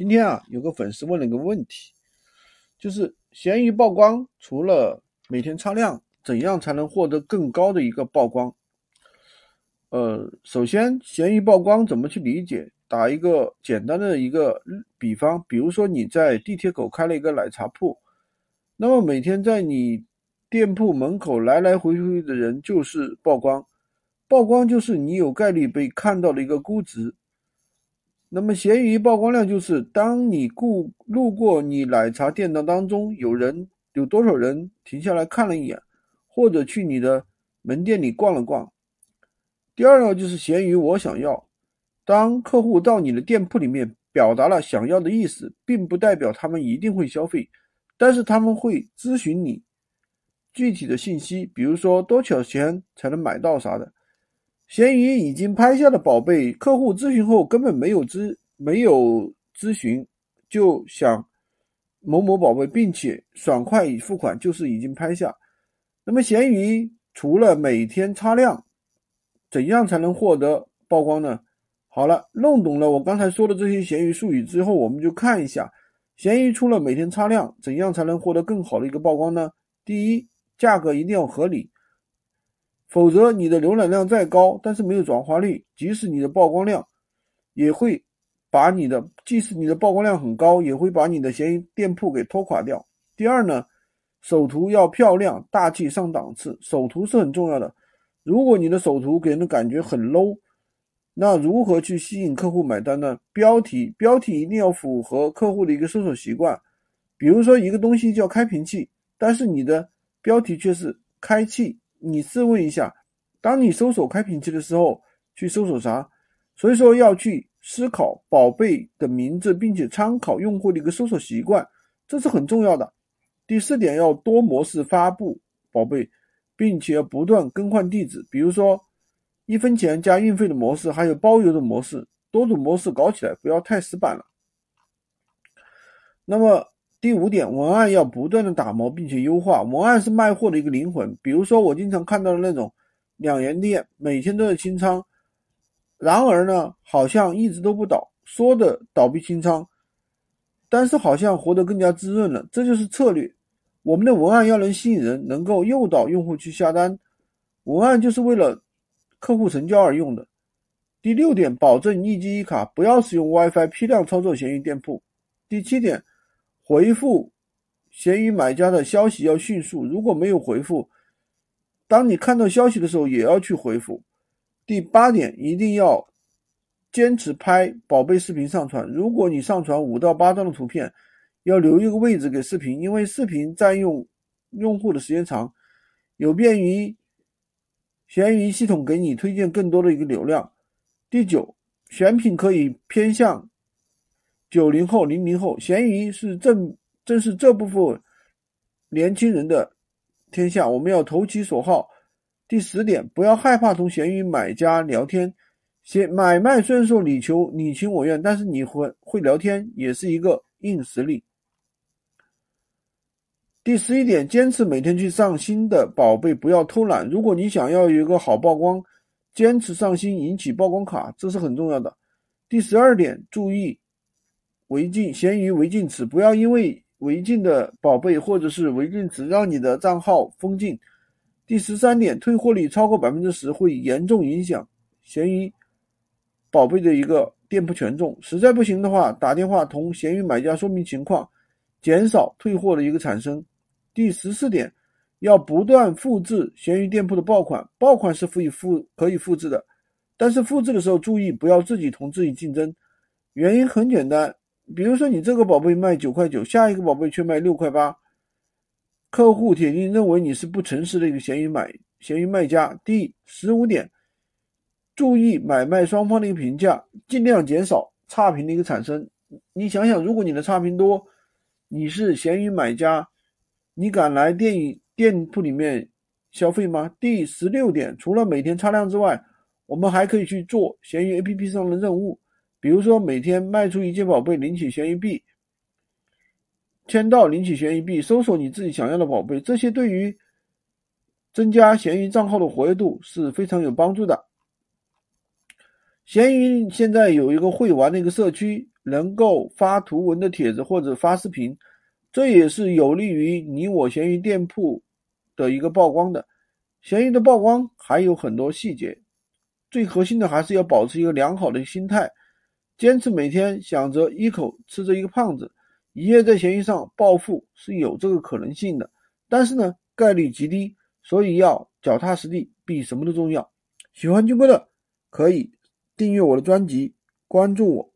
今天啊，有个粉丝问了一个问题，就是闲鱼曝光除了每天擦亮，怎样才能获得更高的一个曝光？呃，首先，闲鱼曝光怎么去理解？打一个简单的一个比方，比如说你在地铁口开了一个奶茶铺，那么每天在你店铺门口来来回回的人就是曝光，曝光就是你有概率被看到的一个估值。那么闲鱼曝光量就是当你顾路过你奶茶店的当中，有人有多少人停下来看了一眼，或者去你的门店里逛了逛。第二呢，就是闲鱼我想要，当客户到你的店铺里面表达了想要的意思，并不代表他们一定会消费，但是他们会咨询你具体的信息，比如说多少钱才能买到啥的。闲鱼已经拍下的宝贝，客户咨询后根本没有咨没有咨询，就想某某宝贝，并且爽快已付款，就是已经拍下。那么闲鱼除了每天擦亮，怎样才能获得曝光呢？好了，弄懂了我刚才说的这些闲鱼术语之后，我们就看一下闲鱼除了每天擦亮，怎样才能获得更好的一个曝光呢？第一，价格一定要合理。否则，你的浏览量再高，但是没有转化率，即使你的曝光量，也会把你的即使你的曝光量很高，也会把你的闲鱼店铺给拖垮掉。第二呢，首图要漂亮、大气、上档次，首图是很重要的。如果你的首图给人的感觉很 low，那如何去吸引客户买单呢？标题标题一定要符合客户的一个搜索习惯，比如说一个东西叫开瓶器，但是你的标题却是开气。你试问一下，当你搜索开瓶器的时候，去搜索啥？所以说要去思考宝贝的名字，并且参考用户的一个搜索习惯，这是很重要的。第四点，要多模式发布宝贝，并且不断更换地址，比如说一分钱加运费的模式，还有包邮的模式，多种模式搞起来，不要太死板了。那么。第五点，文案要不断的打磨并且优化。文案是卖货的一个灵魂。比如说，我经常看到的那种两元店，每天都在清仓，然而呢，好像一直都不倒，说的倒闭清仓，但是好像活得更加滋润了。这就是策略。我们的文案要能吸引人，能够诱导用户去下单。文案就是为了客户成交而用的。第六点，保证一机一卡，不要使用 WiFi 批量操作闲鱼店铺。第七点。回复闲鱼买家的消息要迅速，如果没有回复，当你看到消息的时候也要去回复。第八点，一定要坚持拍宝贝视频上传。如果你上传五到八张的图片，要留一个位置给视频，因为视频占用用户的时间长，有便于闲鱼系统给你推荐更多的一个流量。第九，选品可以偏向。九零后、零零后，闲鱼是正正是这部分年轻人的天下，我们要投其所好。第十点，不要害怕同闲鱼买家聊天，闲买卖虽然说你求你情我愿，但是你会会聊天也是一个硬实力。第十一点，坚持每天去上新的宝贝，不要偷懒。如果你想要有一个好曝光，坚持上新，引起曝光卡，这是很重要的。第十二点，注意。违禁闲鱼违禁词，不要因为违禁的宝贝或者是违禁词让你的账号封禁。第十三点，退货率超过百分之十会严重影响闲鱼宝贝的一个店铺权重。实在不行的话，打电话同闲鱼买家说明情况，减少退货的一个产生。第十四点，要不断复制闲鱼店铺的爆款，爆款是可以复可以复制的，但是复制的时候注意不要自己同自己竞争，原因很简单。比如说，你这个宝贝卖九块九，下一个宝贝却卖六块八，客户铁定认为你是不诚实的一个闲鱼买闲鱼卖家。第十五点，注意买卖双方的一个评价，尽量减少差评的一个产生。你想想，如果你的差评多，你是闲鱼买家，你敢来店里店铺里面消费吗？第十六点，除了每天擦亮之外，我们还可以去做闲鱼 APP 上的任务。比如说，每天卖出一件宝贝领取闲鱼币，签到领取闲鱼币，搜索你自己想要的宝贝，这些对于增加闲鱼账号的活跃度是非常有帮助的。闲鱼现在有一个会玩的一个社区，能够发图文的帖子或者发视频，这也是有利于你我闲鱼店铺的一个曝光的。闲鱼的曝光还有很多细节，最核心的还是要保持一个良好的心态，坚持每天想着一口吃着一个胖子，一夜在闲鱼上暴富是有这个可能性的，但是呢概率极低，所以要脚踏实地比什么都重要。喜欢军哥的可以订阅我的专辑，关注我。